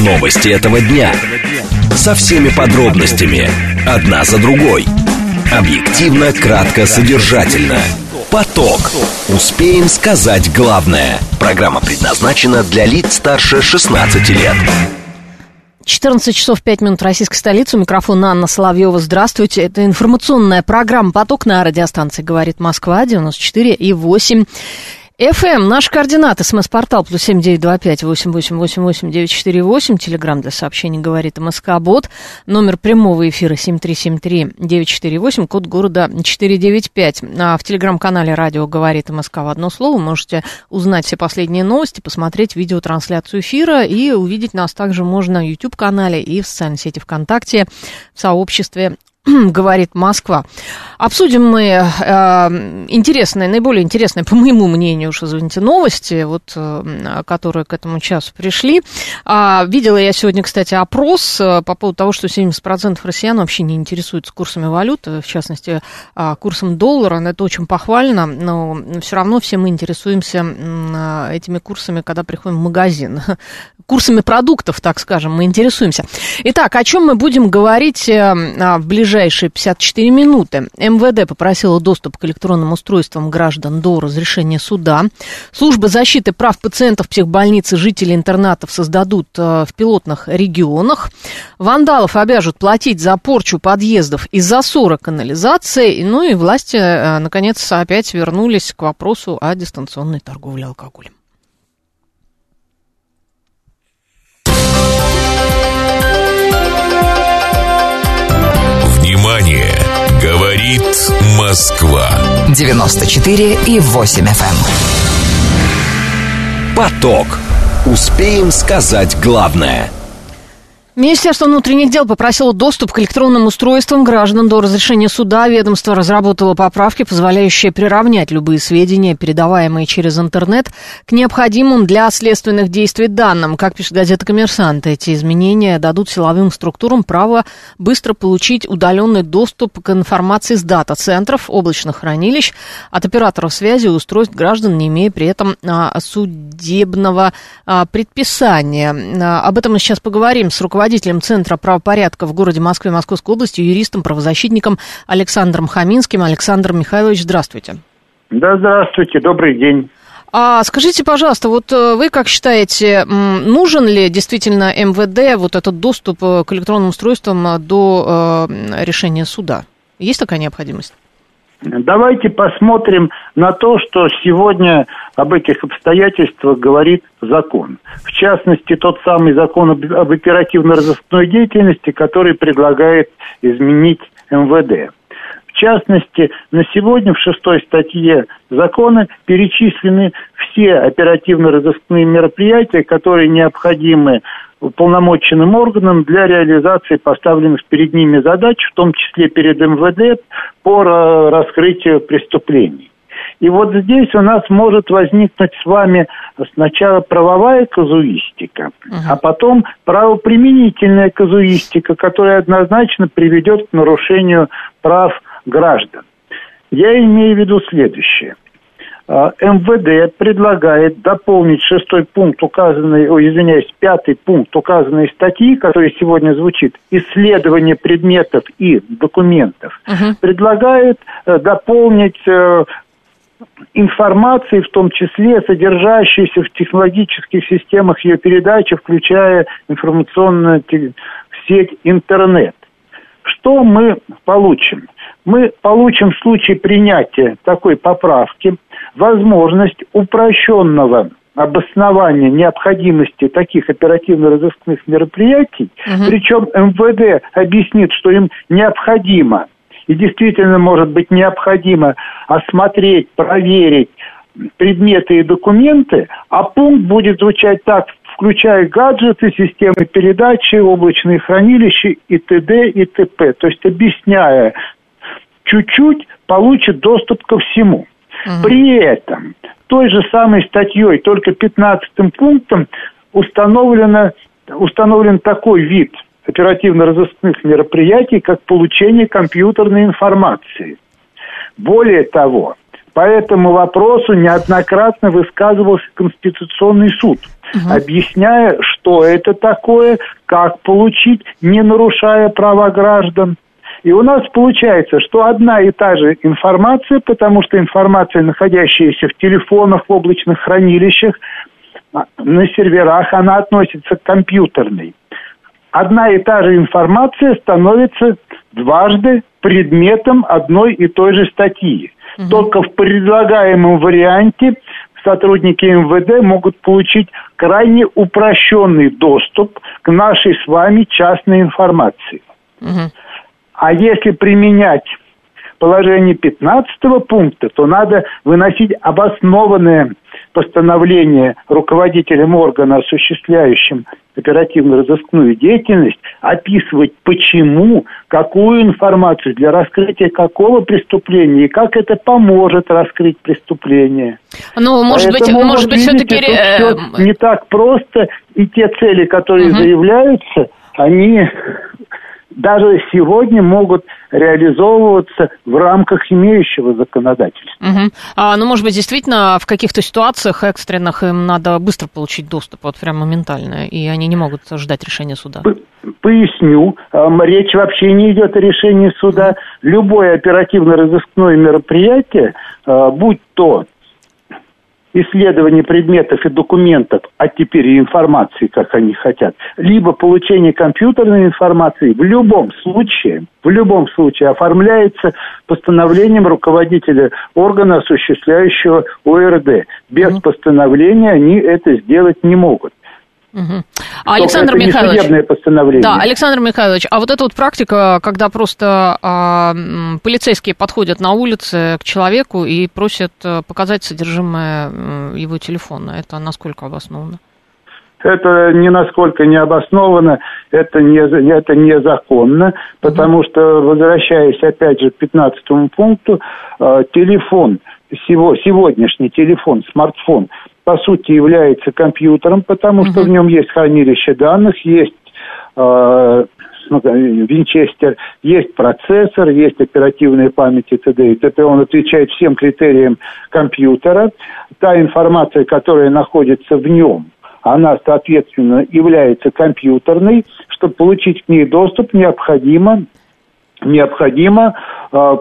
Новости этого дня. Со всеми подробностями. Одна за другой. Объективно, кратко, содержательно. Поток. Успеем сказать главное. Программа предназначена для лиц старше 16 лет. 14 часов 5 минут российской столицы. У микрофона Анна Соловьева. Здравствуйте. Это информационная программа «Поток» на радиостанции «Говорит Москва» 94 и 8. ФМ, наши координаты, смс-портал, плюс семь девять два пять восемь восемь восемь восемь девять четыре восемь, телеграмм для сообщений говорит МСК Бот, номер прямого эфира семь три семь три девять четыре восемь, код города четыре девять пять. А в телеграм-канале радио говорит МСК в одно слово, можете узнать все последние новости, посмотреть видеотрансляцию эфира и увидеть нас также можно на YouTube-канале и в социальной сети ВКонтакте, в сообществе говорит Москва. Обсудим мы э, интересные, наиболее интересные, по моему мнению, уж извините, новости, вот, э, которые к этому часу пришли. А, видела я сегодня, кстати, опрос э, по поводу того, что 70% россиян вообще не интересуются курсами валют, в частности, э, курсом доллара. Это очень похвально, но все равно все мы интересуемся э, этими курсами, когда приходим в магазин. Курсами продуктов, так скажем, мы интересуемся. Итак, о чем мы будем говорить э, в ближайшее ближайшие 54 минуты МВД попросила доступ к электронным устройствам граждан до разрешения суда. Служба защиты прав пациентов психбольницы жителей интернатов создадут э, в пилотных регионах. Вандалов обяжут платить за порчу подъездов и засора канализации. Ну и власти, э, наконец, опять вернулись к вопросу о дистанционной торговле алкоголем. Внимание! Говорит Москва. 94 и 8 FM. Эм. Поток. Успеем сказать главное – Министерство внутренних дел попросило доступ к электронным устройствам граждан до разрешения суда. Ведомство разработало поправки, позволяющие приравнять любые сведения, передаваемые через интернет, к необходимым для следственных действий данным. Как пишет газета «Коммерсант», эти изменения дадут силовым структурам право быстро получить удаленный доступ к информации с дата-центров, облачных хранилищ, от операторов связи и устройств граждан, не имея при этом а, судебного а, предписания. А, об этом мы сейчас поговорим с руководителем руководителем Центра правопорядка в городе Москве Московской области, юристом, правозащитником Александром Хаминским. Александр Михайлович, здравствуйте. Да, здравствуйте, добрый день. А скажите, пожалуйста, вот э, вы как считаете, нужен ли действительно МВД вот этот доступ э, к электронным устройствам э, до решения суда? Есть такая необходимость? Давайте посмотрим на то, что сегодня об этих обстоятельствах говорит закон. В частности, тот самый закон об оперативно-розыскной деятельности, который предлагает изменить МВД. В частности, на сегодня в шестой статье закона перечислены все оперативно-розыскные мероприятия, которые необходимы уполномоченным органам для реализации поставленных перед ними задач, в том числе перед МВД, по раскрытию преступлений. И вот здесь у нас может возникнуть с вами сначала правовая казуистика, uh-huh. а потом правоприменительная казуистика, которая однозначно приведет к нарушению прав граждан. Я имею в виду следующее – а, МВД предлагает дополнить шестой пункт указанной, о, извиняюсь, пятый пункт указанной статьи, который сегодня звучит, исследование предметов и документов, uh-huh. предлагает э, дополнить э, информации, в том числе содержащейся в технологических системах ее передачи, включая информационную сеть интернет. Что мы получим? Мы получим в случае принятия такой поправки – возможность упрощенного обоснования необходимости таких оперативно-розыскных мероприятий, угу. причем МВД объяснит, что им необходимо, и действительно может быть необходимо осмотреть, проверить предметы и документы, а пункт будет звучать так, включая гаджеты, системы передачи, облачные хранилища и т.д. и т.п. То есть, объясняя чуть-чуть, получит доступ ко всему. Угу. При этом той же самой статьей, только 15 пунктом установлено, установлен такой вид оперативно-розыскных мероприятий, как получение компьютерной информации. Более того, По этому вопросу неоднократно высказывался Конституционный суд, угу. объясняя, что это такое, как получить, не нарушая права граждан. И у нас получается, что одна и та же информация, потому что информация, находящаяся в телефонах, в облачных хранилищах, а, на серверах, она относится к компьютерной. Одна и та же информация становится дважды предметом одной и той же статьи. Угу. Только в предлагаемом варианте сотрудники МВД могут получить крайне упрощенный доступ к нашей с вами частной информации. Угу. А если применять положение 15 пункта, то надо выносить обоснованное постановление руководителям органа, осуществляющим оперативно-розыскную деятельность, описывать почему, какую информацию для раскрытия какого преступления и как это поможет раскрыть преступление. Ну, может Поэтому, быть, может быть, все-таки... Все не так просто, и те цели, которые угу. заявляются, они даже сегодня могут реализовываться в рамках имеющего законодательства. Угу. А, ну, может быть, действительно, в каких-то ситуациях экстренных им надо быстро получить доступ, вот прям моментально, и они не могут ждать решения суда. Поясню. Речь вообще не идет о решении суда. Любое оперативно-розыскное мероприятие, а, будь то исследование предметов и документов, а теперь и информации, как они хотят, либо получение компьютерной информации в любом случае, в любом случае оформляется постановлением руководителя органа, осуществляющего ОРД. Без mm-hmm. постановления они это сделать не могут. Угу. Александр это Михайлович, постановление. Да, Александр Михайлович, а вот эта вот практика, когда просто а, полицейские подходят на улице к человеку и просят э, показать содержимое его телефона, это насколько обосновано? Это ни насколько не обосновано, это, не, это незаконно, потому что, возвращаясь опять же к 15 пункту, э, телефон, сегодняшний телефон, смартфон по сути является компьютером, потому что в нем есть хранилище данных, есть э, винчестер, есть процессор, есть оперативная память и т.д. и т.п. Он отвечает всем критериям компьютера. Та информация, которая находится в нем, она, соответственно, является компьютерной. Чтобы получить к ней доступ, необходимо необходимо э,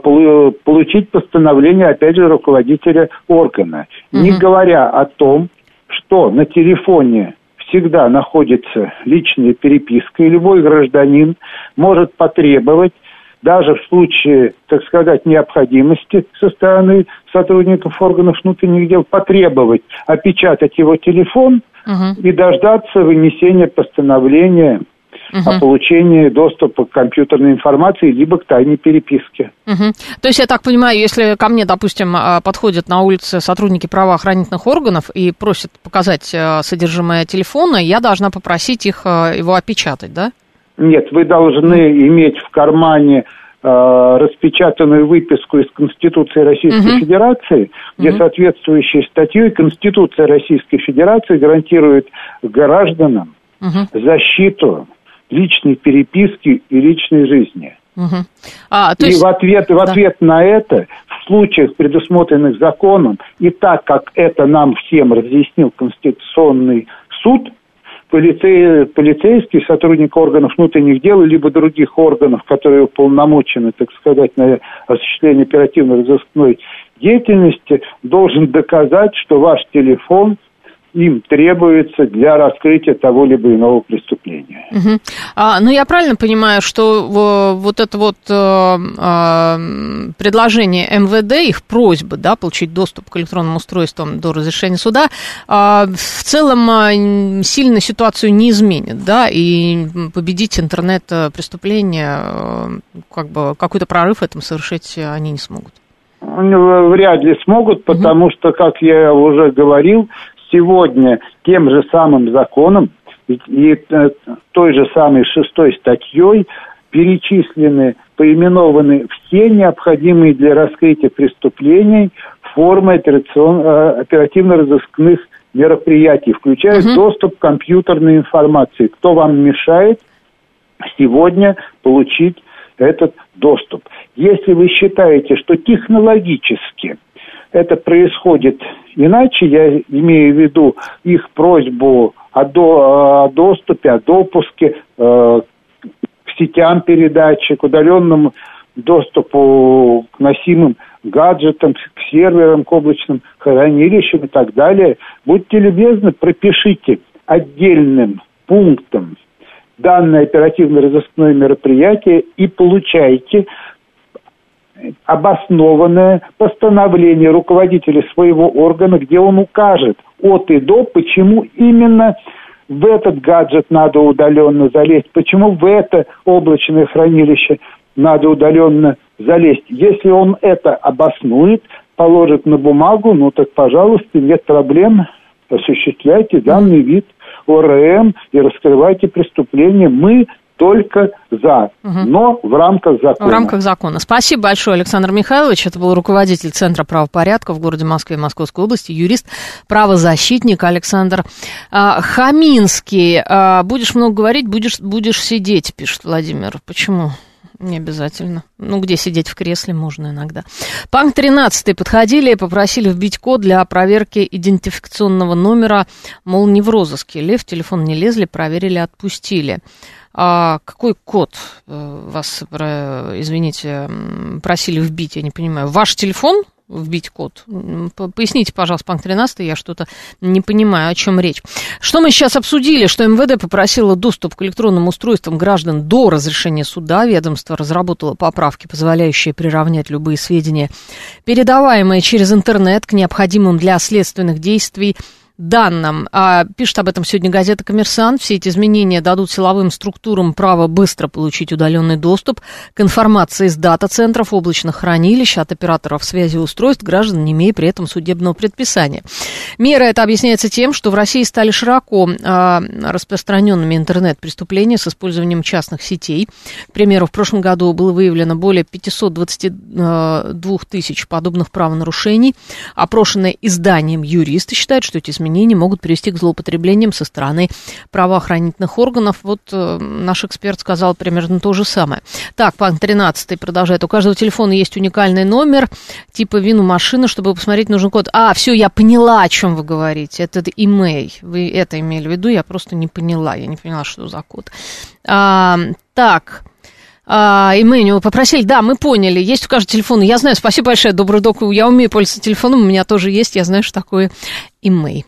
получить постановление, опять же, руководителя органа. Угу. Не говоря о том, что на телефоне всегда находится личная переписка, и любой гражданин может потребовать даже в случае, так сказать, необходимости со стороны сотрудников органов внутренних дел потребовать опечатать его телефон угу. и дождаться вынесения постановления угу. о получении доступа к компьютерной информации либо к тайной переписке. Угу. То есть, я так понимаю, если ко мне, допустим, а, подходят на улице сотрудники правоохранительных органов и просят показать а, содержимое телефона, я должна попросить их а, его опечатать, да? Нет, вы должны иметь в кармане распечатанную выписку из Конституции Российской угу. Федерации, где угу. соответствующей статьей Конституция Российской Федерации гарантирует гражданам угу. защиту личной переписки и личной жизни. Угу. А, то есть... И в ответ, в ответ на это, в случаях, предусмотренных законом, и так как это нам всем разъяснил Конституционный суд, полицей, полицейский, сотрудник органов внутренних дел, либо других органов, которые уполномочены, так сказать, на осуществление оперативно-розыскной деятельности, должен доказать, что ваш телефон – им требуется для раскрытия того либо иного преступления. Угу. А, ну, я правильно понимаю, что вот это вот э, э, предложение МВД, их просьба, да, получить доступ к электронным устройствам до разрешения суда, э, в целом э, сильно ситуацию не изменит, да, и победить интернет-преступление, э, как бы какой-то прорыв в этом совершить они не смогут. Вряд ли смогут, потому угу. что, как я уже говорил, сегодня тем же самым законом и, э, той же самой шестой статьей перечислены, поименованы все необходимые для раскрытия преступлений формы э, оперативно-розыскных мероприятий, включая угу. доступ к компьютерной информации. Кто вам мешает сегодня получить этот доступ? Если вы считаете, что технологически это происходит иначе, я имею в виду их просьбу о, до, о доступе, о допуске э, к сетям передачи, к удаленному доступу к носимым гаджетам, к серверам, к облачным хранилищам и так далее. Будьте любезны, пропишите отдельным пунктом данное оперативно-розыскное мероприятие и получайте обоснованное постановление руководителя своего органа, где он укажет от и до, почему именно в этот гаджет надо удаленно залезть, почему в это облачное хранилище надо удаленно залезть. Если он это обоснует, положит на бумагу, ну так, пожалуйста, нет проблем, осуществляйте данный вид ОРМ и раскрывайте преступление. Мы только за, угу. но в рамках закона. В рамках закона. Спасибо большое, Александр Михайлович. Это был руководитель Центра правопорядка в городе Москве и Московской области, юрист, правозащитник Александр а, Хаминский. А, будешь много говорить, будешь, будешь сидеть, пишет Владимир. Почему? Не обязательно. Ну, где сидеть в кресле можно иногда. Панк 13 подходили и попросили вбить код для проверки идентификационного номера, мол, не в розыске. Лев, телефон не лезли, проверили, отпустили. А какой код э, вас, извините, просили вбить, я не понимаю? Ваш телефон вбить код. Поясните, пожалуйста, панк 13, я что-то не понимаю, о чем речь. Что мы сейчас обсудили, что МВД попросило доступ к электронным устройствам граждан до разрешения суда. Ведомство разработало поправки, позволяющие приравнять любые сведения, передаваемые через интернет к необходимым для следственных действий данным. А, пишет об этом сегодня газета «Коммерсант». Все эти изменения дадут силовым структурам право быстро получить удаленный доступ к информации из дата-центров, облачных хранилищ, от операторов связи устройств граждан, не имея при этом судебного предписания. Мера это объясняется тем, что в России стали широко а, распространенными интернет-преступления с использованием частных сетей. К примеру, в прошлом году было выявлено более 522 тысяч подобных правонарушений. Опрошенные изданием юристы считают, что эти изменения изменения могут привести к злоупотреблениям со стороны правоохранительных органов. Вот э, наш эксперт сказал примерно то же самое. Так, пан 13 продолжает. У каждого телефона есть уникальный номер, типа вину машины, чтобы посмотреть нужен код. А, все, я поняла, о чем вы говорите. Это имей. Вы это имели в виду, я просто не поняла. Я не поняла, что за код. А, так, а, и мы него попросили, да, мы поняли, есть у каждого телефон. Я знаю, спасибо большое, добрый док, я умею пользоваться телефоном, у меня тоже есть, я знаю, что такое имей.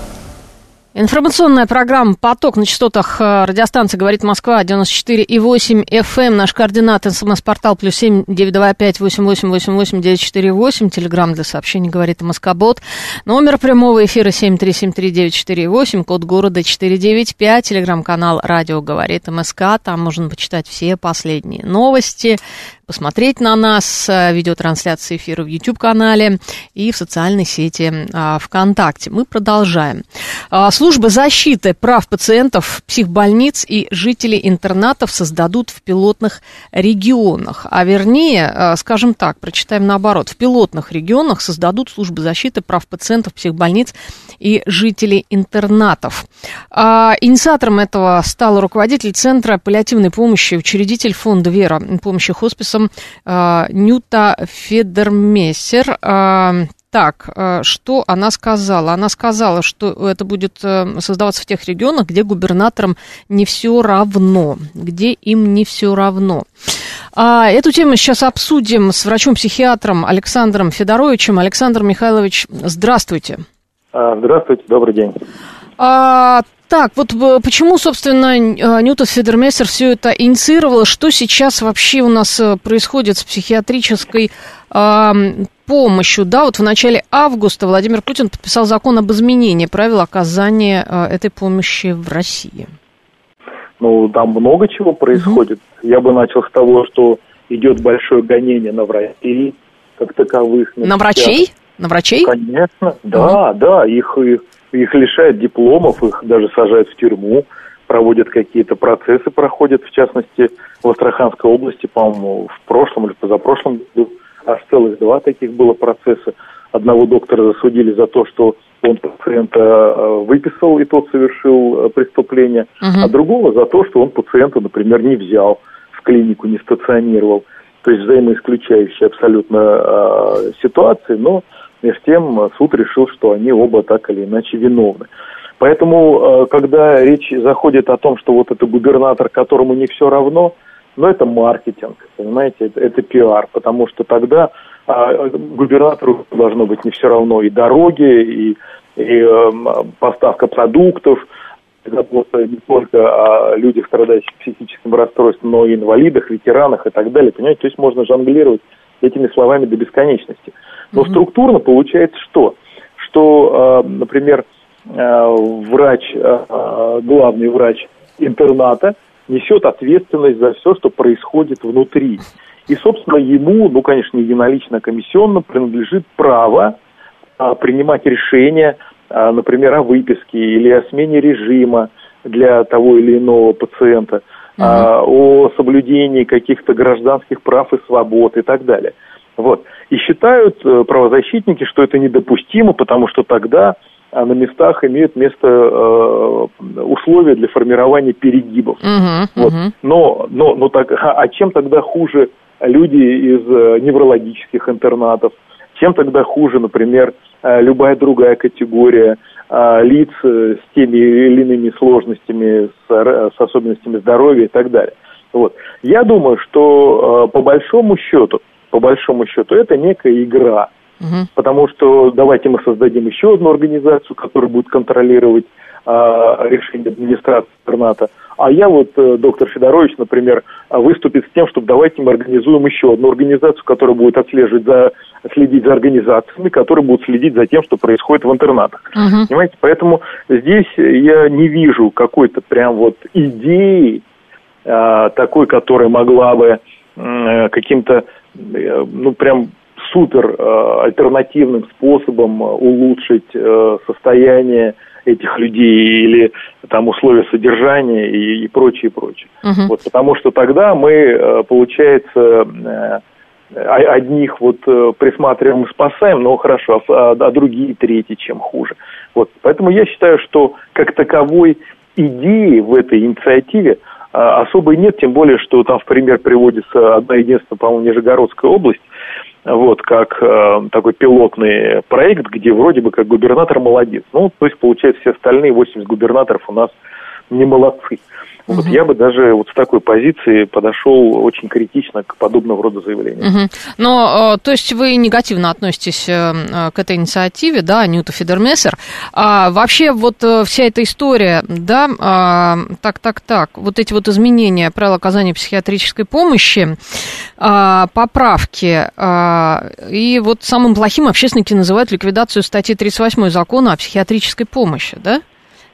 Информационная программа «Поток» на частотах э, радиостанции «Говорит Москва» 94,8 FM. Эм. Наш координат СМС-портал плюс семь девять два пять восемь восемь восемь восемь девять четыре восемь. Телеграмм для сообщений «Говорит Москобот». Номер прямого эфира семь три семь три девять четыре восемь. Код города четыре девять пять. Телеграм-канал «Радио говорит МСК». Там можно почитать все последние новости, посмотреть на нас, э, видеотрансляции эфира в YouTube-канале и в социальной сети а, ВКонтакте. Мы продолжаем. А, служба защиты прав пациентов, психбольниц и жителей интернатов создадут в пилотных регионах. А вернее, э, скажем так, прочитаем наоборот, в пилотных регионах создадут службы защиты прав пациентов, психбольниц и жителей интернатов. А, инициатором этого стал руководитель Центра паллиативной помощи, учредитель фонда «Вера» помощи хосписам голосом э, Нюта Федермессер. Э, так, э, что она сказала? Она сказала, что это будет создаваться в тех регионах, где губернаторам не все равно, где им не все равно. А, эту тему сейчас обсудим с врачом-психиатром Александром Федоровичем. Александр Михайлович, здравствуйте. А, здравствуйте, добрый день. А, так, вот э, почему, собственно, э, Ньюта Федермессер все это инициировала? Что сейчас вообще у нас э, происходит с психиатрической э, помощью? Да, вот в начале августа Владимир Путин подписал закон об изменении правил оказания э, этой помощи в России. Ну, там много чего происходит. Угу. Я бы начал с того, что идет большое гонение на врачей, как таковых. На, на врачей? На врачей? Конечно, да, угу. да, их, их их лишают дипломов, их даже сажают в тюрьму, проводят какие-то процессы, проходят, в частности, в Астраханской области, по-моему, в прошлом или позапрошлом году аж целых два таких было процесса. Одного доктора засудили за то, что он пациента э, выписал, и тот совершил э, преступление, uh-huh. а другого за то, что он пациента, например, не взял в клинику, не стационировал. То есть взаимоисключающие абсолютно э, ситуации, но между тем суд решил, что они оба так или иначе виновны. Поэтому, э, когда речь заходит о том, что вот это губернатор, которому не все равно, ну, это маркетинг, понимаете, это, это пиар, потому что тогда а, губернатору должно быть не все равно и дороги, и, и э, поставка продуктов, забота не только о людях, страдающих психическим расстройством, но и инвалидах, ветеранах и так далее. Понимаете, то есть можно жонглировать этими словами до бесконечности. Но mm-hmm. структурно получается что? Что, э, например, э, врач, э, главный врач интерната несет ответственность за все, что происходит внутри. И, собственно, ему, ну, конечно, не единолично, а комиссионно принадлежит право а, принимать решения, а, например, о выписке или о смене режима для того или иного пациента, а, о соблюдении каких-то гражданских прав и свобод и так далее. Вот. И считают э, правозащитники, что это недопустимо, потому что тогда а на местах имеют место э, условия для формирования перегибов. Uh-huh, вот. Но, но, но так, а, а чем тогда хуже люди из э, неврологических интернатов? Чем тогда хуже, например, э, любая другая категория лиц э, с теми или иными сложностями, с, э, с особенностями здоровья и так далее? Вот. Я думаю, что э, по большому счету, по большому счету, это некая игра – Угу. Потому что давайте мы создадим еще одну организацию, которая будет контролировать а, решение администрации интерната. А я вот, э, доктор Федорович, например, выступит с тем, чтобы давайте мы организуем еще одну организацию, которая будет отслеживать за, следить за организациями, которые будут следить за тем, что происходит в интернатах. Угу. Понимаете? Поэтому здесь я не вижу какой-то прям вот идеи а, такой, которая могла бы э, каким-то, э, ну, прям супер э, альтернативным способом улучшить э, состояние этих людей или там условия содержания и, и прочее, прочее. Угу. Вот, потому что тогда мы, э, получается, одних вот присматриваем и спасаем, но хорошо, а, а другие третьи чем хуже. Вот, поэтому я считаю, что как таковой идеи в этой инициативе особой нет, тем более, что там в пример приводится одна единственная, по-моему, Нижегородская область, вот, как э, такой пилотный проект, где вроде бы как губернатор молодец. Ну, то есть, получается, все остальные 80 губернаторов у нас не молодцы. Угу. Вот я бы даже вот с такой позиции подошел очень критично к подобного рода заявлениям. Угу. Но, э, то есть вы негативно относитесь э, к этой инициативе, да, Ньюта Фидермессер. А вообще вот э, вся эта история, да, а, так, так, так, вот эти вот изменения правил оказания психиатрической помощи, а, поправки, а, и вот самым плохим общественники называют ликвидацию статьи 38 закона о психиатрической помощи, да?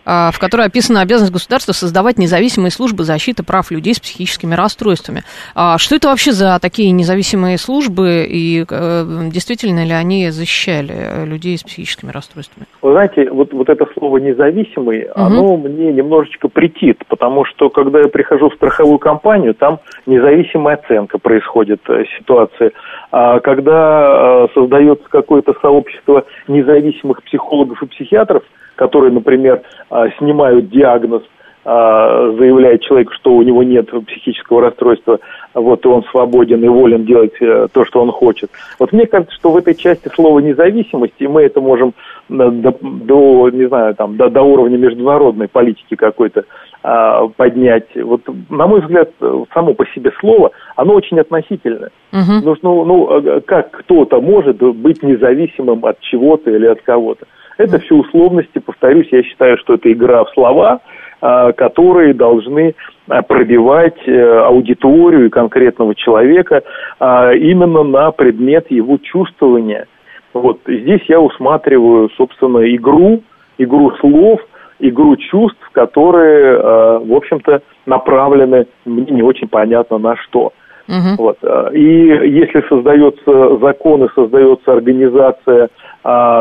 А, в которой описана обязанность государства создавать независимые службы защиты прав людей с психическими расстройствами. А что это вообще за такие независимые службы и э, действительно ли они защищали людей с психическими расстройствами? Вы знаете, вот, вот это слово «независимый», угу. оно мне немножечко претит, потому что когда я прихожу в страховую компанию, там независимая оценка происходит э, ситуации. А когда э, создается какое-то сообщество независимых психологов и психиатров, которые, например, а, снимают диагноз, а, заявляет человек, что у него нет психического расстройства, вот, и он свободен и волен делать э, то, что он хочет. Вот мне кажется, что в этой части слова независимости мы это можем до, до не знаю, там, до, до уровня международной политики какой-то а, поднять. Вот, на мой взгляд, само по себе слово, оно очень относительное. Угу. Ну, ну, ну, как кто-то может быть независимым от чего-то или от кого-то? Это все условности, повторюсь, я считаю, что это игра в слова, а, которые должны а, пробивать э, аудиторию и конкретного человека а, именно на предмет его чувствования. Вот здесь я усматриваю, собственно, игру, игру слов, игру чувств, которые, в общем-то, направлены мне не очень понятно на что. Uh-huh. Вот. И если создается закон и создается организация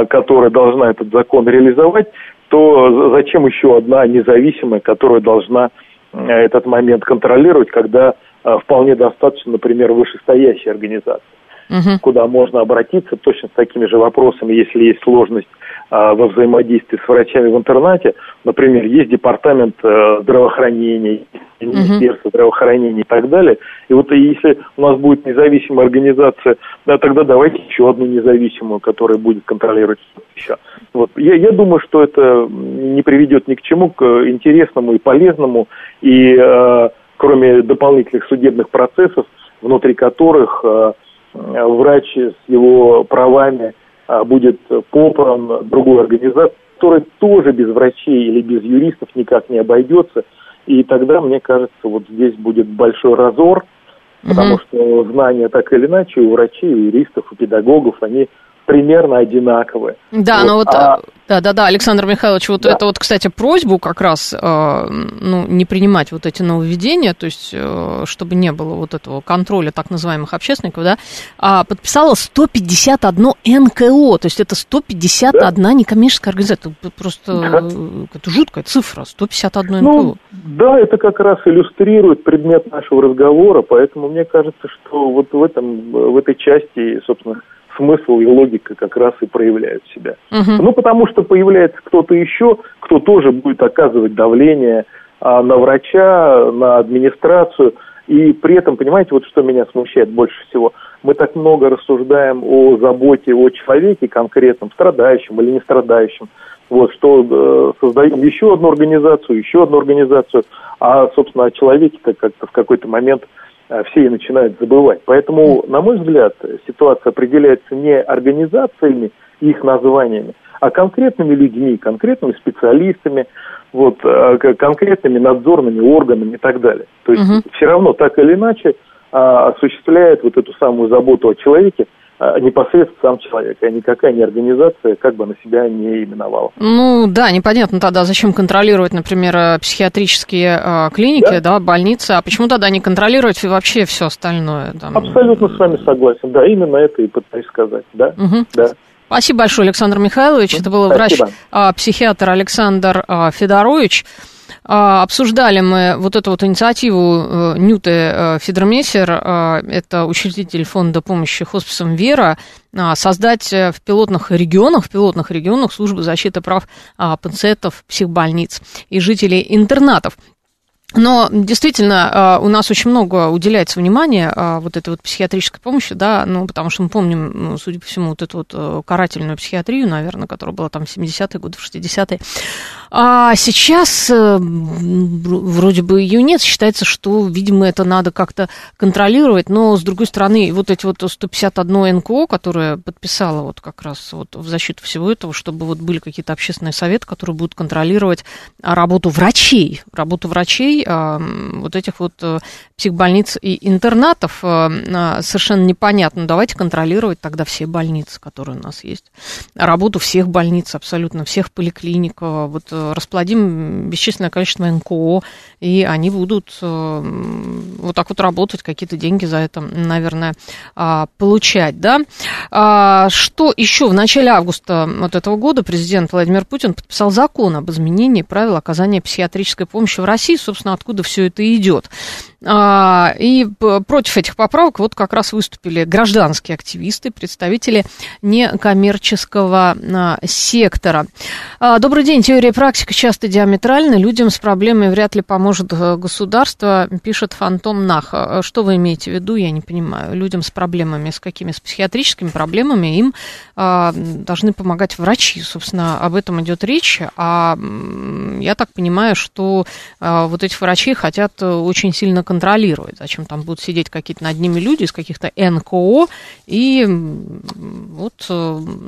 которая должна этот закон реализовать, то зачем еще одна независимая, которая должна этот момент контролировать, когда э, вполне достаточно, например, вышестоящей организации. угу. куда можно обратиться точно с такими же вопросами, если есть сложность а, во взаимодействии с врачами в интернате. Например, есть департамент э, здравоохранения, Министерство здравоохранения и так далее. И вот если у нас будет независимая организация, да, тогда давайте еще одну независимую, которая будет контролировать еще. Вот. Я, я думаю, что это не приведет ни к чему, к интересному и полезному. И э, кроме дополнительных судебных процессов, внутри которых э, врач с его правами э, будет попран другой организации, которая тоже без врачей или без юристов никак не обойдется – и тогда, мне кажется, вот здесь будет большой разор, потому угу. что знания так или иначе у врачей, у юристов, у педагогов, они примерно одинаковые. Да, вот. но вот а, да, да, да, Александр Михайлович, вот да. это вот, кстати, просьбу как раз, э, ну, не принимать вот эти нововведения, то есть, э, чтобы не было вот этого контроля так называемых общественников, да, а подписала 151 НКО, то есть это 151 да. некоммерческая организация, это просто да. это жуткая цифра, 151 НКО. Ну, да, это как раз иллюстрирует предмет нашего разговора, поэтому мне кажется, что вот в этом, в этой части, собственно, смысл и логика как раз и проявляют себя. Угу. Ну, потому что появляется кто-то еще, кто тоже будет оказывать давление а, на врача, на администрацию. И при этом, понимаете, вот что меня смущает больше всего, мы так много рассуждаем о заботе о человеке конкретном, страдающем или не страдающем, вот, что э, создаем еще одну организацию, еще одну организацию, а, собственно, о человеке-то как-то в какой-то момент Э, все и начинают забывать. Поэтому, на мой взгляд, ситуация определяется не организациями и их названиями, а конкретными людьми, конкретными специалистами, вот, э, конкретными надзорными органами и так далее. То есть угу. все равно так или иначе а, осуществляет вот эту самую заботу о человеке непосредственно сам человек, а никакая не организация, как бы она себя не именовала. Ну да, непонятно тогда, зачем контролировать, например, э, психиатрические э, клиники, да? да, больницы, а почему тогда не контролировать вообще все остальное? Там... Абсолютно с вами согласен, да, именно это и пытаюсь сказать, да, угу. да. Спасибо большое, Александр Михайлович. Это был врач-психиатр Александр а, Федорович. А, обсуждали мы вот эту вот инициативу э, Нюты э, Федермессер, э, это учредитель фонда помощи хосписам «Вера», создать в пилотных регионах, в пилотных регионах службы защиты прав а, пациентов психбольниц и жителей интернатов. Но действительно, у нас очень много уделяется внимания вот этой вот психиатрической помощи, да, ну, потому что мы помним, ну, судя по всему, вот эту вот карательную психиатрию, наверное, которая была там в 70-е годы, в 60-е. А сейчас э, вроде бы ее нет. Считается, что, видимо, это надо как-то контролировать. Но, с другой стороны, вот эти вот 151 НКО, которое подписала вот как раз вот в защиту всего этого, чтобы вот были какие-то общественные советы, которые будут контролировать работу врачей, работу врачей а, вот этих вот э, психбольниц и интернатов, э, совершенно непонятно. Давайте контролировать тогда все больницы, которые у нас есть. Работу всех больниц, абсолютно всех поликлиник, вот расплодим бесчисленное количество НКО, и они будут э, вот так вот работать, какие-то деньги за это, наверное, а, получать, да. А, что еще? В начале августа вот этого года президент Владимир Путин подписал закон об изменении правил оказания психиатрической помощи в России, собственно, откуда все это идет. А, и против этих поправок вот как раз выступили гражданские активисты, представители некоммерческого сектора. Добрый день. Теория и практика часто диаметральны. Людям с проблемой вряд ли поможет э, государство, пишет Фантом Нах. Что вы имеете в виду, я не понимаю. Людям с проблемами, с какими? С психиатрическими проблемами им а, должны помогать врачи. Собственно, об этом идет речь. А я так понимаю, что а, вот эти врачи хотят очень сильно контролировать. Зачем там будут сидеть какие-то над ними люди из каких-то НКО и вот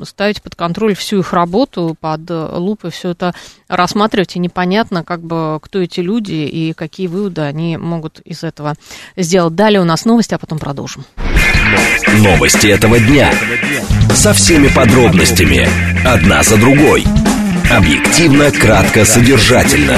ставить под контроль всю их работу, под лупой все это рассматривать, и непонятно, как бы, кто эти люди и какие выводы они могут из этого сделать. Далее у нас новости, а потом продолжим. Новости этого дня. Со всеми подробностями. Одна за другой. Объективно, кратко, содержательно.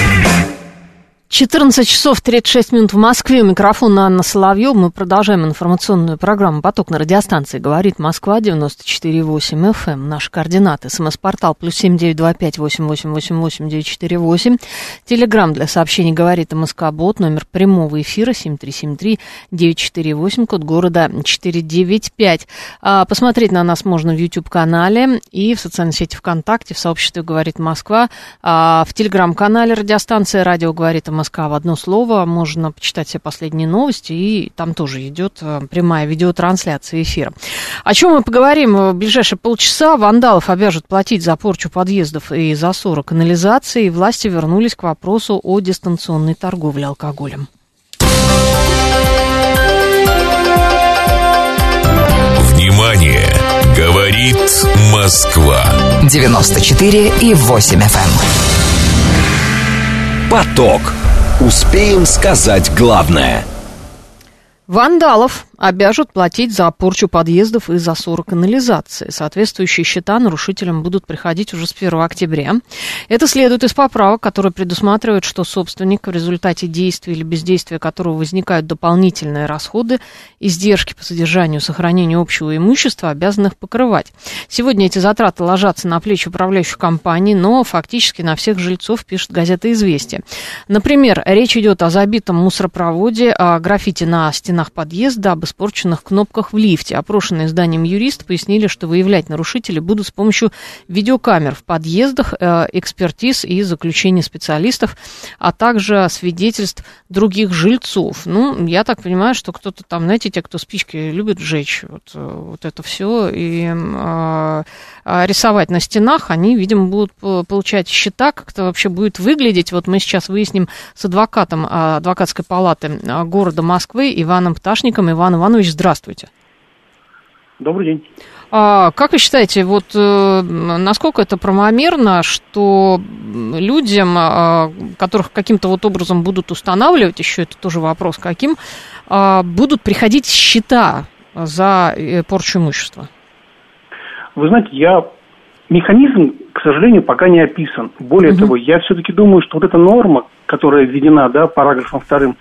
14 часов 36 минут в Москве. Микрофон Анна Соловьев. Мы продолжаем информационную программу «Поток» на радиостанции. Говорит Москва, 94,8 FM. Эм. Наши координаты. СМС-портал плюс семь девять два пять восемь восемь восемь восемь девять четыре восемь. Телеграмм для сообщений «Говорит МСК Бот». Номер прямого эфира семь три семь три девять четыре восемь. Код города четыре девять пять. А, посмотреть на нас можно в YouTube-канале и в социальной сети ВКонтакте, в сообществе «Говорит Москва», а, в Телеграм-канале радиостанции «Радио говорит МСК Москва в одно слово. Можно почитать все последние новости, и там тоже идет э, прямая видеотрансляция эфира. О чем мы поговорим в ближайшие полчаса? Вандалов обяжут платить за порчу подъездов и засор канализации. Власти вернулись к вопросу о дистанционной торговле алкоголем. Внимание! Говорит Москва. 94 и 8 FM. Эм. Поток. Успеем сказать главное. Вандалов обяжут платить за порчу подъездов и за ссоры канализации. Соответствующие счета нарушителям будут приходить уже с 1 октября. Это следует из поправок, которые предусматривают, что собственник в результате действия или бездействия которого возникают дополнительные расходы, издержки по содержанию и сохранению общего имущества, обязан их покрывать. Сегодня эти затраты ложатся на плечи управляющих компаний, но фактически на всех жильцов, пишет газета «Известия». Например, речь идет о забитом мусоропроводе, о граффити на стенах подъезда, об испорченных кнопках в лифте. Опрошенные изданием юрист пояснили, что выявлять нарушителей будут с помощью видеокамер в подъездах, э, экспертиз и заключений специалистов, а также свидетельств других жильцов. Ну, я так понимаю, что кто-то там, знаете, те, кто спички любит сжечь, вот, э, вот это все, и э, рисовать на стенах, они, видимо, будут получать счета, как это вообще будет выглядеть. Вот мы сейчас выясним с адвокатом адвокатской палаты города Москвы Иваном Пташником. Иван Иванович, здравствуйте. Добрый день. А, как вы считаете, вот э, насколько это правомерно, что людям, э, которых каким-то вот образом будут устанавливать, еще это тоже вопрос каким, э, будут приходить счета за э, порчу имущества? Вы знаете, я механизм, к сожалению, пока не описан. Более угу. того, я все-таки думаю, что вот эта норма, которая введена, да, параграфом вторым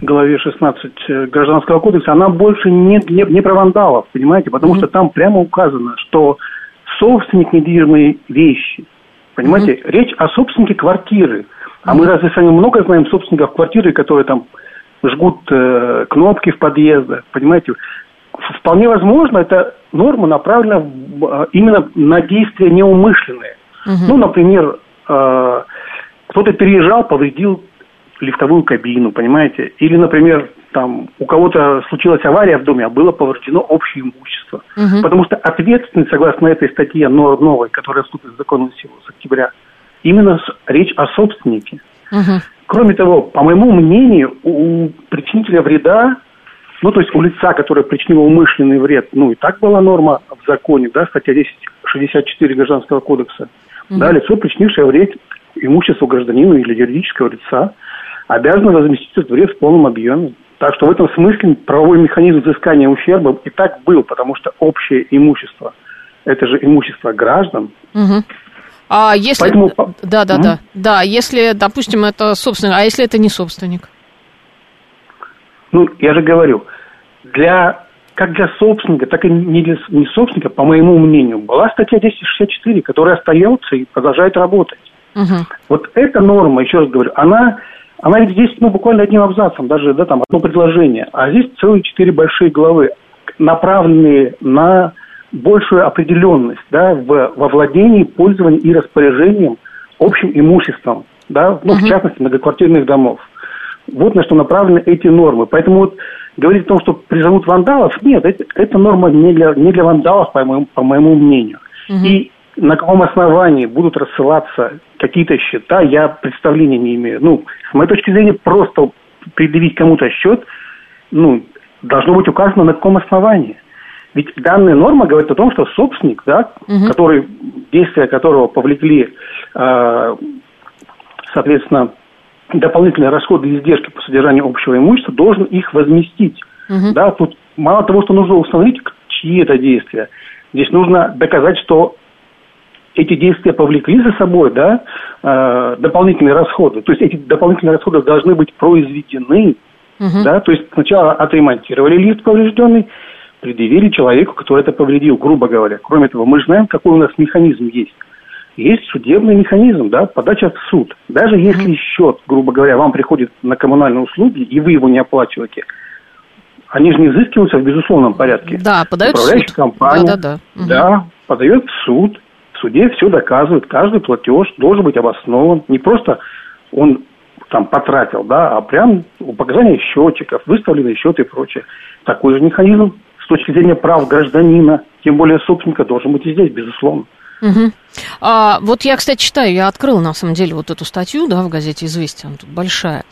главе 16 э, Гражданского кодекса, она больше не, не, не про вандалов, понимаете, потому mm-hmm. что там прямо указано, что собственник недвижимой вещи, понимаете, mm-hmm. речь о собственнике квартиры. А mm-hmm. мы разве с вами много знаем собственников квартиры, которые там жгут э, кнопки в подъездах, понимаете? Вполне возможно, эта норма направлена в, э, именно на действия неумышленные. Угу. Ну, например, э, кто-то переезжал, повредил лифтовую кабину, понимаете? Или, например, там у кого-то случилась авария в доме, а было повреждено общее имущество. Угу. Потому что ответственность, согласно этой статье новой, которая вступит в законную силу с октября, именно речь о собственнике. Угу. Кроме того, по моему мнению, у причинителя вреда, ну, то есть у лица, которое причинило умышленный вред, ну, и так была норма в законе, да, статья 1064 Гражданского кодекса, угу. да, лицо, причинившее вред имуществу гражданину или юридического лица – обязаны возместить этот вред в полном объеме. Так что в этом смысле правовой механизм взыскания ущерба и так был, потому что общее имущество – это же имущество граждан. Угу. А если... Поэтому... Да, да, угу. да. Да, если, допустим, это собственник, а если это не собственник? Ну, я же говорю, для как для собственника, так и не для не собственника, по моему мнению, была статья 264, которая остается и продолжает работать. Угу. Вот эта норма, еще раз говорю, она она ведь здесь, ну, буквально одним абзацем, даже, да, там, одно предложение. А здесь целые четыре большие главы, направленные на большую определенность, да, в, во владении, пользовании и распоряжением общим имуществом, да, ну, uh-huh. в частности, многоквартирных домов. Вот на что направлены эти нормы. Поэтому вот говорить о том, что призовут вандалов, нет, это, это норма не для, не для вандалов, по моему, по моему мнению. Uh-huh. И на каком основании будут рассылаться какие-то счета, я представления не имею. Ну, с моей точки зрения, просто предъявить кому-то счет, ну, должно быть указано на каком основании. Ведь данная норма говорит о том, что собственник, да, угу. который, действия которого повлекли, э, соответственно, дополнительные расходы и издержки по содержанию общего имущества, должен их возместить. Угу. Да, тут мало того, что нужно установить, чьи это действия, здесь нужно доказать, что эти действия повлекли за собой, да, э, дополнительные расходы. То есть эти дополнительные расходы должны быть произведены, угу. да, то есть сначала отремонтировали лифт поврежденный, предъявили человеку, который это повредил, грубо говоря. Кроме того, мы знаем, какой у нас механизм есть. Есть судебный механизм, да, подача в суд. Даже если счет, грубо говоря, вам приходит на коммунальные услуги, и вы его не оплачиваете, они же не взыскиваются в безусловном порядке. Да, подают в суд. компания, да, да, да. да, подает в суд. Суде все доказывает. Каждый платеж должен быть обоснован. Не просто он там потратил, да, а прям показания счетчиков, выставленные счеты и прочее. Такой же механизм с точки зрения прав гражданина, тем более собственника, должен быть и здесь, безусловно. Угу. А, вот я, кстати, читаю, я открыла на самом деле вот эту статью, да, в газете «Известия», она тут большая.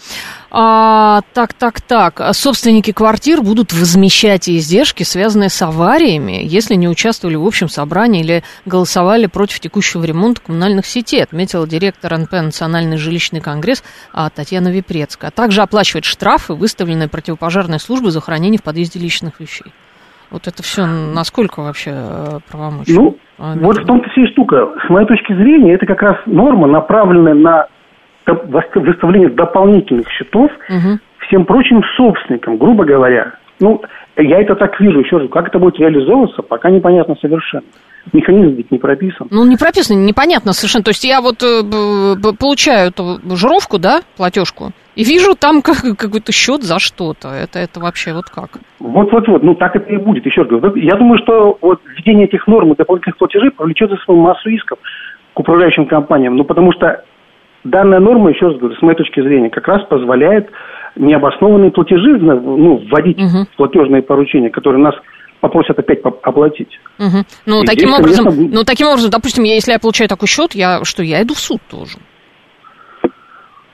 А, так, так, так, собственники квартир будут возмещать издержки, связанные с авариями, если не участвовали в общем собрании или голосовали против текущего ремонта коммунальных сетей, отметила директор НП «Национальный жилищный конгресс» а, Татьяна Випрецкая. Также оплачивать штрафы, выставленные противопожарной службой за хранение в подъезде личных вещей. Вот это все насколько вообще э, правомочно? Ну, а, вот в том-то вся и штука. С моей точки зрения, это как раз норма, направленная на выставление дополнительных счетов угу. всем прочим собственникам, грубо говоря. Ну, я это так вижу, еще раз, как это будет реализовываться, пока непонятно совершенно. Механизм ведь не прописан. Ну, не прописан, непонятно совершенно. То есть я вот э, получаю эту жировку, да, платежку, и вижу там как, какой-то счет за что-то. Это, это вообще вот как? Вот-вот-вот, ну так это и будет. Еще раз говорю, я думаю, что вот введение этих норм и дополнительных платежей повлечет за собой массу исков к управляющим компаниям. Ну, потому что данная норма, еще раз говорю, с моей точки зрения, как раз позволяет необоснованные платежи ну, вводить угу. в платежные поручения, которые нас попросят опять оплатить. Угу. Ну, И таким здесь, образом, конечно... ну, таким образом, допустим, если я получаю такой счет, я что, я иду в суд тоже?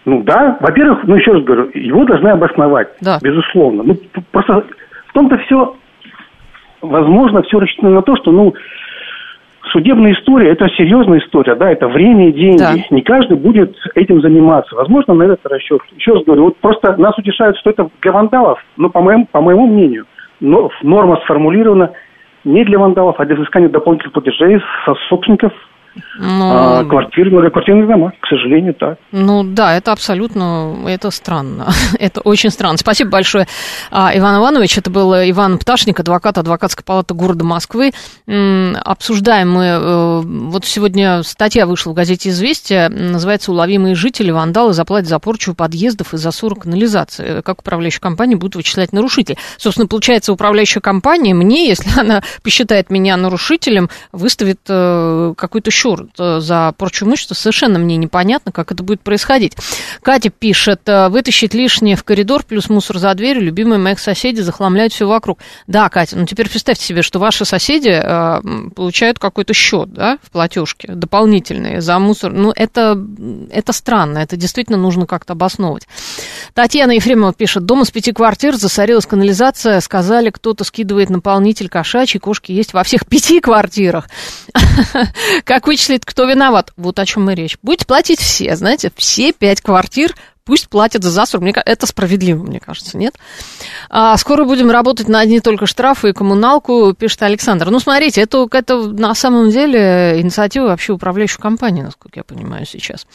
Ну да, во-первых, ну еще раз говорю, его должны обосновать, да. безусловно. Ну просто в том-то все, возможно, все рассчитано на то, что, ну, судебная история – это серьезная история, да, это время и деньги. Да. Не каждый будет этим заниматься. Возможно, на этот расчет. Еще раз говорю, вот просто нас утешают, что это для вандалов, но по моему, по моему мнению, но норма сформулирована не для вандалов, а для взыскания дополнительных платежей со собственников ну, а, квартиры, многоквартирные дома, к сожалению, так. Ну да, это абсолютно, это странно. это очень странно. Спасибо большое, а, Иван Иванович. Это был Иван Пташник, адвокат адвокатской палаты города Москвы. Обсуждаем мы, э, вот сегодня статья вышла в газете «Известия», называется «Уловимые жители, вандалы заплатят за порчу подъездов и за ссору канализации». Как управляющая компания будет вычислять нарушителей. Собственно, получается, управляющая компания мне, если она посчитает меня нарушителем, выставит э, какой-то счет счет э, за порчу имущества, совершенно мне непонятно, как это будет происходить. Катя пишет, э, вытащить лишнее в коридор, плюс мусор за дверью, любимые моих соседей захламляют все вокруг. Да, Катя, ну теперь представьте себе, что ваши соседи э, получают какой-то счет, да, в платежке дополнительный за мусор. Ну, это, это странно, это действительно нужно как-то обосновывать. Татьяна Ефремова пишет, дома с пяти квартир засорилась канализация, сказали, кто-то скидывает наполнитель кошачий, кошки есть во всех пяти квартирах. Как вычислит, кто виноват? Вот о чем и речь. Будете платить все, знаете, все пять квартир Пусть платят за засор. Мне, это справедливо, мне кажется, нет? А, скоро будем работать на одни только штрафы и коммуналку, пишет Александр. Ну, смотрите, это, это на самом деле инициатива вообще управляющей компании, насколько я понимаю сейчас.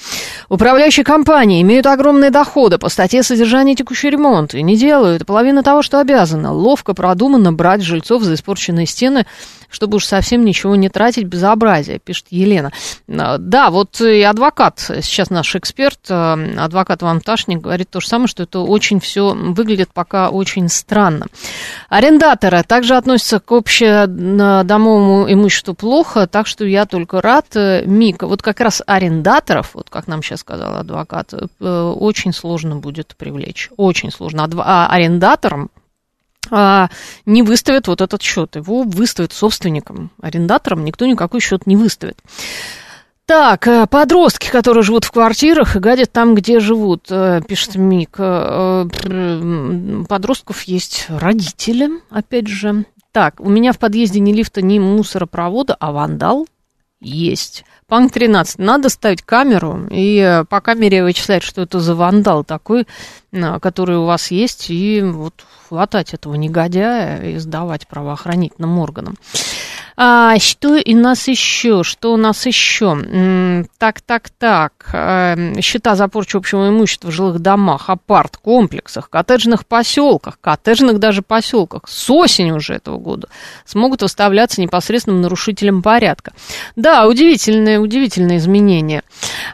Управляющие компании имеют огромные доходы по статье содержания текущий ремонт и не делают половину того, что обязано. Ловко продуманно брать жильцов за испорченные стены чтобы уж совсем ничего не тратить, безобразие, пишет Елена. А, да, вот и адвокат, сейчас наш эксперт, а, адвокат Иван Пташник, говорит то же самое, что это очень все выглядит пока очень странно. Арендаторы также относятся к общедомовому имуществу плохо, так что я только рад. Мика, вот как раз арендаторов, вот как нам сейчас сказал адвокат, э, очень сложно будет привлечь, очень сложно. А арендаторам а, не выставят вот этот счет. Его выставят собственникам, арендаторам никто никакой счет не выставит. Так, э, подростки, которые живут в квартирах и гадят там, где живут, э, пишет Мик. Э, подростков есть родители, опять же. Так, у меня в подъезде ни лифта, ни мусоропровода, а вандал есть. Панк 13. Надо ставить камеру и по камере вычислять, что это за вандал такой, который у вас есть, и вот хватать этого негодяя и сдавать правоохранительным органам. А, что у нас еще? Что у нас еще? Так, так, так. Эм, счета за порчу общего имущества в жилых домах, апарт-комплексах, коттеджных поселках, коттеджных даже поселках с осени уже этого года смогут выставляться непосредственным нарушителем порядка. Да, удивительные, удивительные изменения.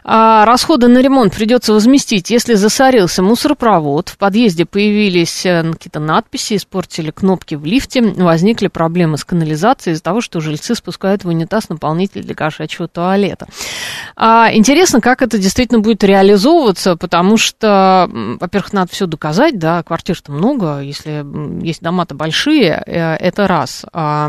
А, расходы на ремонт придется возместить, если засорился мусоропровод, в подъезде появились э, какие-то надписи, испортили кнопки в лифте, возникли проблемы с канализацией из-за того, что жильцы спускают в унитаз наполнитель для кошачьего туалета. А, интересно, как это действительно будет реализовываться, потому что, во-первых, надо все доказать, да, квартир-то много, если есть дома-то большие, э, это раз. А,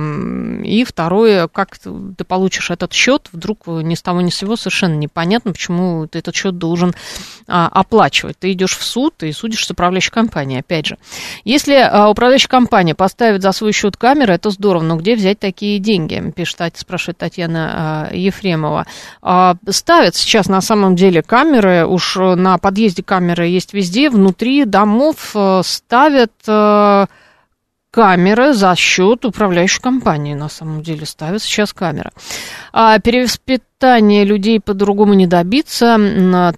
и второе, как ты получишь этот счет, вдруг ни с того ни с сего совершенно непонятно, почему ты этот счет должен а, оплачивать. Ты идешь в суд и судишь с управляющей компанией, опять же. Если а, управляющая компания поставит за свой счет камеры, это здорово, но где взять такие деньги, пишет, спрашивает Татьяна а, Ефремова. А, ставят сейчас на самом деле камеры, уж на подъезде камеры есть везде, внутри домов а, ставят... Камеры за счет управляющей компании, на самом деле, ставят сейчас камеры. А перевоспитание людей по-другому не добиться,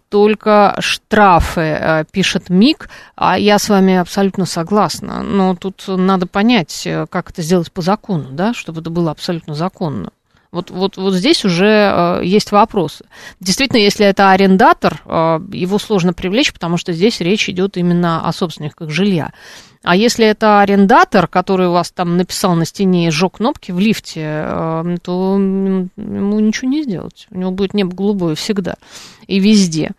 только штрафы, а, пишет МИК. А я с вами абсолютно согласна. Но тут надо понять, как это сделать по закону, да, чтобы это было абсолютно законно. Вот, вот, вот здесь уже э, есть вопросы. Действительно, если это арендатор, э, его сложно привлечь, потому что здесь речь идет именно о собственниках жилья. А если это арендатор, который у вас там написал на стене и сжег кнопки в лифте, э, то ему ничего не сделать. У него будет небо голубое всегда и везде.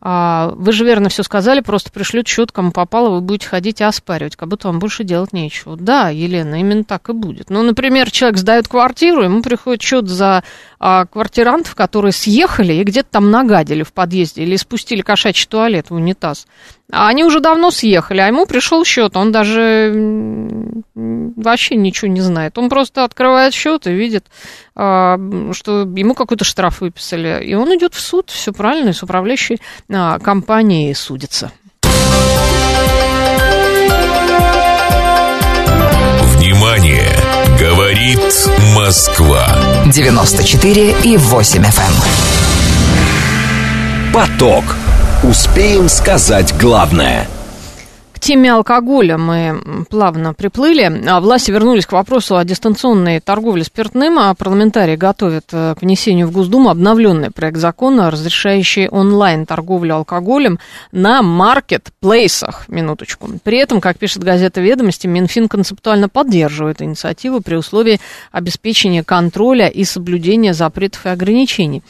А, вы же верно все сказали, просто пришлют счет, кому попало, вы будете ходить и оспаривать, как будто вам больше делать нечего. Да, Елена, именно так и будет. Ну, например, человек сдает квартиру, ему приходит счет за а, квартирантов, которые съехали и где-то там нагадили в подъезде или спустили кошачий туалет в унитаз. А они уже давно съехали, а ему пришел счет, он даже вообще ничего не знает. Он просто открывает счет и видит, что ему какой-то штраф выписали, и он идет в суд, все правильно, и с управляющей а, компанией судится. Внимание! Говорит Москва. 94 и 8 FM. Эм. Поток. Успеем сказать главное – к теме алкоголя мы плавно приплыли. А власти вернулись к вопросу о дистанционной торговле спиртным. А парламентарии готовят э, к внесению в Госдуму обновленный проект закона, разрешающий онлайн-торговлю алкоголем на маркетплейсах. Минуточку. При этом, как пишет газета «Ведомости», Минфин концептуально поддерживает инициативу при условии обеспечения контроля и соблюдения запретов и ограничений.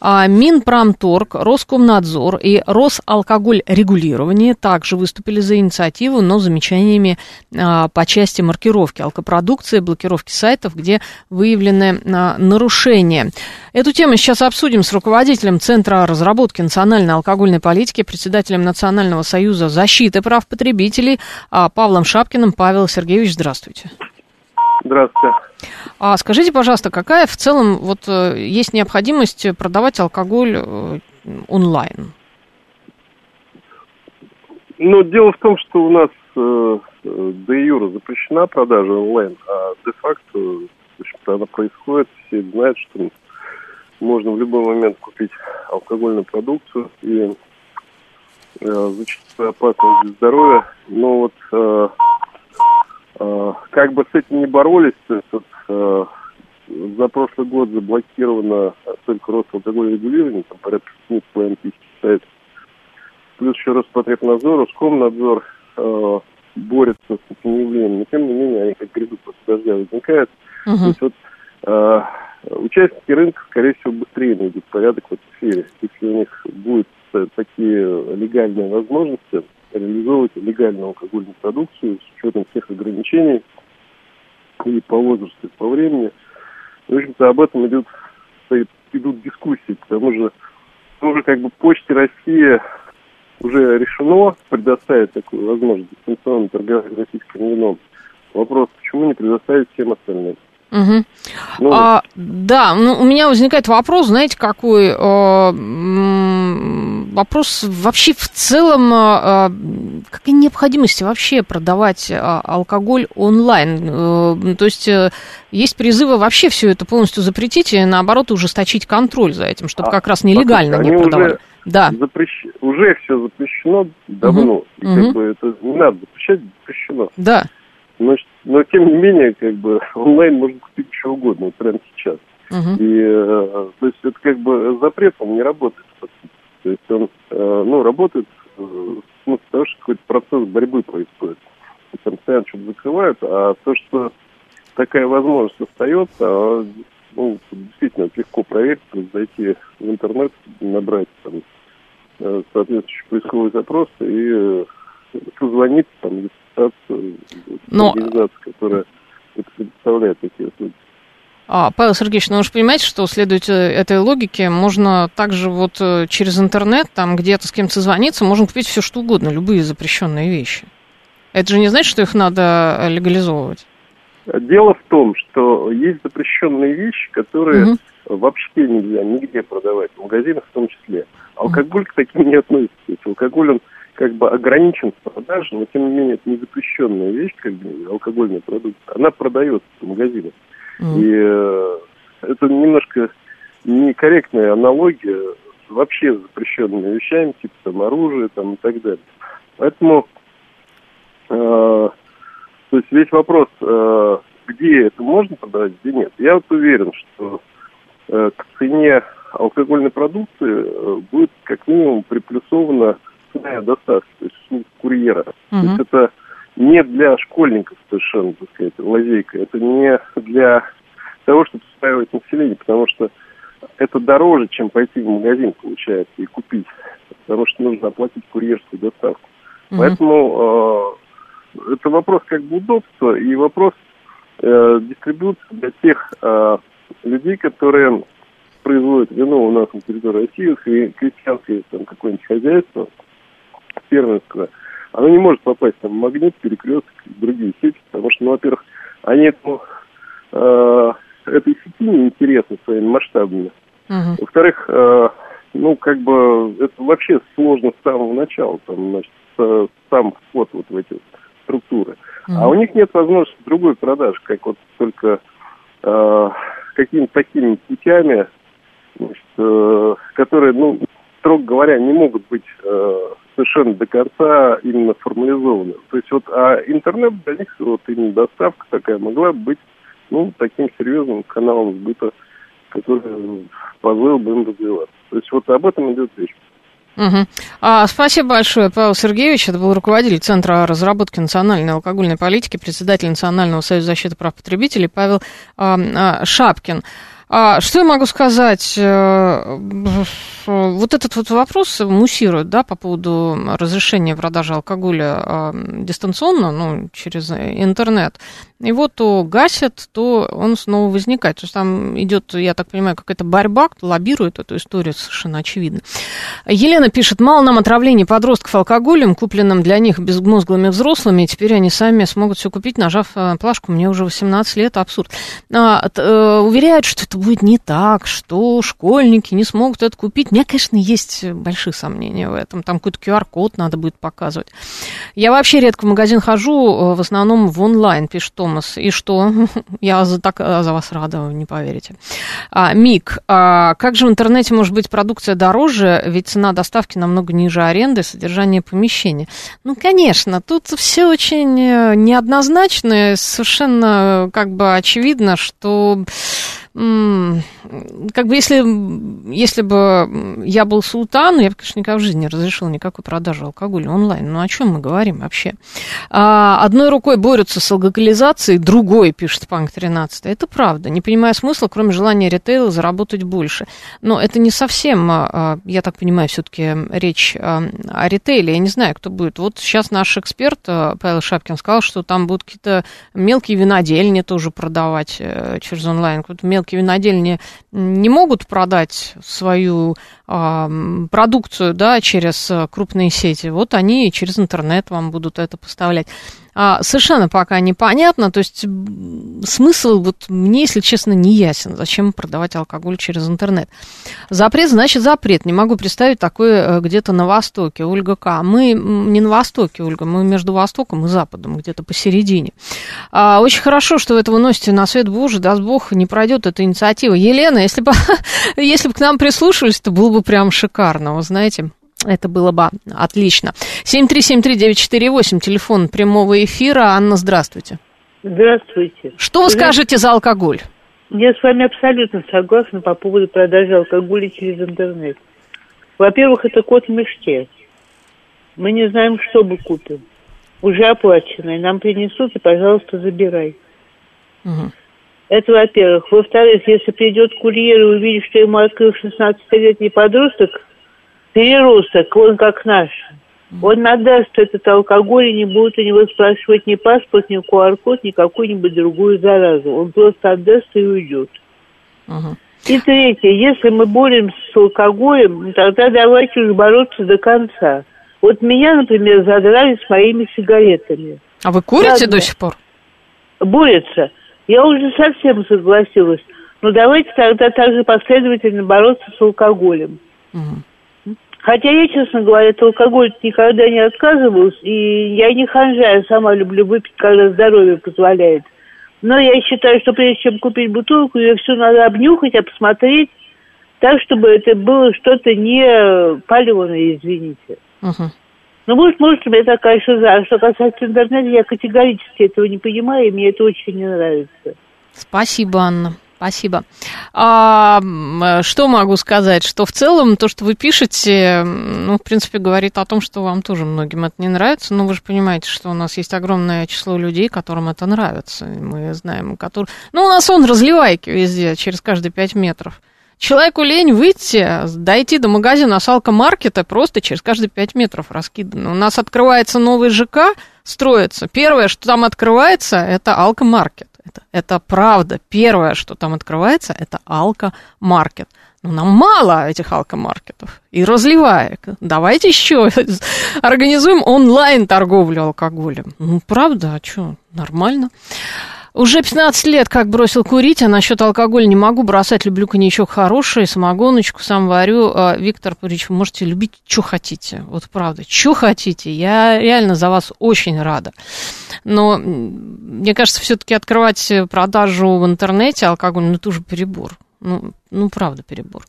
А, Минпромторг, Роскомнадзор и Росалкоголь-регулирование также выступили за инициативу, но замечаниями а, по части маркировки алкопродукции, блокировки сайтов, где выявлены а, нарушения. Эту тему сейчас обсудим с руководителем Центра разработки национальной алкогольной политики, председателем Национального союза защиты прав потребителей Павлом Шапкиным. Павел Сергеевич, здравствуйте. Здравствуйте. А скажите, пожалуйста, какая в целом вот э, есть необходимость продавать алкоголь э, онлайн? Ну, дело в том, что у нас э, де юра запрещена продажа онлайн, а де-факто, в общем-то, она происходит, все знают, что можно в любой момент купить алкогольную продукцию и э, зачастую опасность для здоровья. Но вот э, Э, как бы с этим не боролись, то есть вот, э, за прошлый год заблокировано только Росалкогольное регулирование, там порядка 7,5 тысяч. Плюс еще Роспотребнадзор, Роскомнадзор э, борется с этим явлением, но тем не менее они как грибы после дождя возникают. Uh-huh. То есть вот э, участники рынка, скорее всего, быстрее найдут порядок в этой сфере. Если у них будут такие легальные возможности, реализовывать легальную алкогольную продукцию с учетом всех ограничений и по возрасту, и по времени. В общем-то, об этом идут, идут дискуссии, потому что уже как бы Почте России уже решено предоставить такую возможность дистанционно торговать российским вином. Вопрос, почему не предоставить всем остальным? Угу. Ну, а, да, ну, у меня возникает вопрос, знаете, какой э, вопрос вообще в целом, э, какая необходимость вообще продавать э, алкоголь онлайн? Э, то есть э, есть призывы вообще все это полностью запретить и наоборот ужесточить контроль за этим, чтобы а, как раз нелегально не продавали. Уже... Да. Запрещ... Уже все запрещено давно. Угу. И угу. как бы это не надо запрещать, запрещено. Да. Но, но тем не менее, как бы онлайн можно купить что угодно, вот прямо сейчас. Uh-huh. И э, то есть это как бы запрет, он не работает. То есть он э, ну, работает э, ну, потому что какой-то процесс борьбы происходит. И там постоянно что-то закрывают, а то, что такая возможность остается, а, ну, действительно легко проверить, зайти в интернет, набрать там э, соответствующий поисковый запрос и позвонить там ассоциацию, Но... организацию, которая это предоставляет такие услуги. А, Павел Сергеевич, ну вы же понимаете, что следует э, этой логике, можно также вот э, через интернет, там где-то с кем-то созвониться, можно купить все что угодно, любые запрещенные вещи. Это же не значит, что их надо э, легализовывать? Дело в том, что есть запрещенные вещи, которые угу. вообще нельзя нигде продавать, в магазинах в том числе. Алкоголь к таким не относится. Алкоголь, он как бы ограничен в продаже, но тем не менее это не запрещенная вещь, как бы алкогольный продукт. Она продается в магазинах. Mm. И э, это немножко некорректная аналогия вообще с запрещенными вещами, типа там оружие там, и так далее. Поэтому э, то есть весь вопрос, э, где это можно продавать, где нет. Я вот уверен, что э, к цене алкогольной продукции э, будет как минимум приплюсовано цена доставки, то есть услуг курьера. Uh-huh. То есть это не для школьников совершенно, так сказать, лазейка. Это не для того, чтобы устраивать население, потому что это дороже, чем пойти в магазин, получается, и купить. Потому что нужно оплатить курьерскую доставку. Uh-huh. Поэтому э, это вопрос как бы удобства и вопрос э, дистрибуции для тех э, людей, которые производят вино у нас на территории России, крестьянское там какое-нибудь хозяйство, фермерского, оно не может попасть там, в магнит, перекресток и другие сети, потому что, ну, во-первых, они этому, э, этой сети не интересны своими масштабами. Uh-huh. Во-вторых, э, ну, как бы, это вообще сложно с самого начала, там, значит, с, сам вход вот в эти структуры. Uh-huh. А у них нет возможности другой продажи, как вот только э, какими-то такими путями, значит, э, которые, ну, строго говоря, не могут быть э, совершенно до конца именно формализованы. То есть вот, а интернет для них, вот именно доставка такая могла быть, ну, таким серьезным каналом сбыта, который позволил бы им развиваться. То есть вот об этом идет речь. Угу. А, спасибо большое, Павел Сергеевич. Это был руководитель Центра разработки национальной алкогольной политики, председатель Национального союза защиты прав потребителей Павел а, а, Шапкин. А, что я могу сказать? Э, вот этот вот вопрос муссирует, да, по поводу разрешения продажи алкоголя а, дистанционно, ну, через интернет. Его то гасят, то он снова возникает. То есть там идет, я так понимаю, какая-то борьба, кто лоббирует эту историю, совершенно очевидно. Елена пишет, мало нам отравлений подростков алкоголем, купленным для них безмозглыми взрослыми, и теперь они сами смогут все купить, нажав э, плашку, мне уже 18 лет, абсурд. А, э, уверяют, что это будет не так, что школьники не смогут это купить. У меня, конечно, есть большие сомнения в этом. Там какой-то QR-код надо будет показывать. Я вообще редко в магазин хожу, э, в основном в онлайн, пишет Томас. И что? Я за, так, э, за вас рада, вы не поверите. А, Мик, а как же в интернете может быть продукция дороже, ведь цена доставки намного ниже аренды, содержания помещения? Ну, конечно, тут все очень э, неоднозначно, совершенно как бы очевидно, что как бы если, если бы я был султан, я бы, конечно, никогда в жизни не разрешил никакой продажи алкоголя онлайн. Ну, о чем мы говорим вообще? А, одной рукой борются с алкоголизацией, другой, пишет Панк 13. Это правда. Не понимая смысла, кроме желания ритейла заработать больше. Но это не совсем, а, а, я так понимаю, все-таки речь о ритейле. Я не знаю, кто будет. Вот сейчас наш эксперт Павел Шапкин сказал, что там будут какие-то мелкие винодельни тоже продавать э, через онлайн. Какой-то мелкие винодельни не могут продать свою а, продукцию да, через крупные сети, вот они через интернет вам будут это поставлять. А, совершенно пока непонятно. То есть смысл вот мне, если честно, не ясен. Зачем продавать алкоголь через интернет? Запрет значит запрет. Не могу представить такое э, где-то на Востоке. Ольга К. Мы не на Востоке, Ольга, мы между Востоком и Западом, где-то посередине. А, очень хорошо, что вы это выносите на свет Божий. Даст Бог, не пройдет эта инициатива. Елена, если бы, если бы к нам прислушивались, то было бы прям шикарно, вы знаете. Это было бы отлично. 7373948, телефон прямого эфира. Анна, здравствуйте. Здравствуйте. Что вы Здравствуйте. скажете за алкоголь? Я с вами абсолютно согласна по поводу продажи алкоголя через интернет. Во-первых, это кот в мешке. Мы не знаем, что мы купим. Уже оплачено, и нам принесут, и, пожалуйста, забирай. Угу. Это во-первых. Во-вторых, если придет курьер и увидит, что ему открыл 16-летний подросток, переросток, он как наш, он надаст этот алкоголь и не будет у него спрашивать ни паспорт, ни QR-код, ни какую-нибудь другую заразу. Он просто отдаст и уйдет. Uh-huh. И третье, если мы боремся с алкоголем, тогда давайте уж бороться до конца. Вот меня, например, задрали с моими сигаретами. А вы курите Ладно. до сих пор? Борются. Я уже совсем согласилась. Но давайте тогда также последовательно бороться с алкоголем. Угу. Хотя я, честно говоря, от алкоголя никогда не отказывалась, и я не ханжа, я сама люблю выпить, когда здоровье позволяет. Но я считаю, что прежде чем купить бутылку, ее все надо обнюхать, обсмотреть, так, чтобы это было что-то не паленое, извините. Uh-huh. Ну, может, может, у меня такая шиза. Что касается интернета, я категорически этого не понимаю, и мне это очень не нравится. Спасибо, Анна. Спасибо. А, что могу сказать? Что в целом то, что вы пишете, ну, в принципе, говорит о том, что вам тоже многим это не нравится. Но вы же понимаете, что у нас есть огромное число людей, которым это нравится. Мы знаем, которые... Ну, у нас он разливайки везде, через каждые пять метров. Человеку лень выйти, дойти до магазина салка-маркета просто через каждые пять метров раскидано. У нас открывается новый ЖК, строится. Первое, что там открывается, это алкомаркет это. Это правда. Первое, что там открывается, это алкомаркет. Ну, нам мало этих алкомаркетов. И разливаек. Давайте еще организуем онлайн-торговлю алкоголем. Ну, правда, а что, нормально. Уже 15 лет как бросил курить, а насчет алкоголя не могу бросать. Люблю коньячок хороший, самогоночку сам варю. А, Виктор Пурич, вы можете любить, что хотите. Вот правда, что хотите. Я реально за вас очень рада. Но мне кажется, все-таки открывать продажу в интернете алкоголь, ну, это уже перебор. Ну, ну правда, перебор.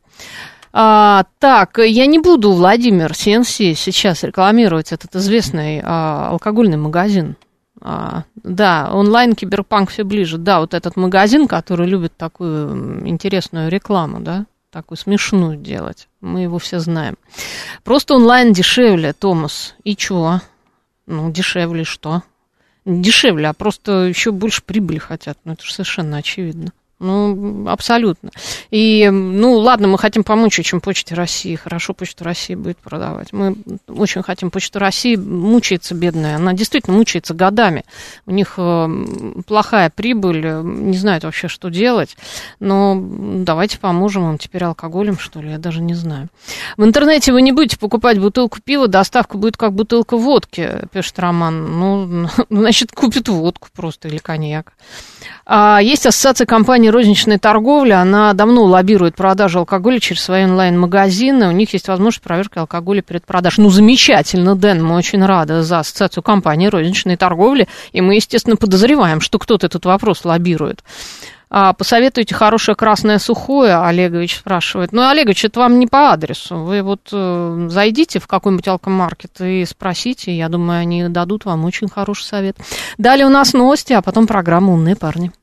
А, так, я не буду, Владимир Сенси, сейчас рекламировать этот известный а, алкогольный магазин а, да, онлайн киберпанк все ближе. Да, вот этот магазин, который любит такую интересную рекламу, да, такую смешную делать. Мы его все знаем. Просто онлайн дешевле, Томас. И чего? Ну, дешевле что? Дешевле, а просто еще больше прибыли хотят. Ну, это же совершенно очевидно. Ну, абсолютно. И, ну, ладно, мы хотим помочь очень Почте России. Хорошо, Почта России будет продавать. Мы очень хотим Почту России. Мучается бедная. Она действительно мучается годами. У них э, плохая прибыль, не знают вообще, что делать. Но давайте поможем им теперь алкоголем, что ли, я даже не знаю. В интернете вы не будете покупать бутылку пива, доставка будет как бутылка водки, пишет Роман. Ну, значит, купит водку просто или коньяк. А есть ассоциация компаний розничной торговли, она давно лоббирует продажу алкоголя через свои онлайн-магазины, у них есть возможность проверки алкоголя перед продажей. Ну, замечательно, Дэн, мы очень рады за ассоциацию компаний розничной торговли, и мы, естественно, подозреваем, что кто-то этот вопрос лоббирует. А, посоветуйте хорошее красное сухое, Олегович спрашивает. Ну, Олегович, это вам не по адресу. Вы вот э, зайдите в какой-нибудь алкомаркет и спросите. Я думаю, они дадут вам очень хороший совет. Далее у нас новости, а потом программа «Умные парни».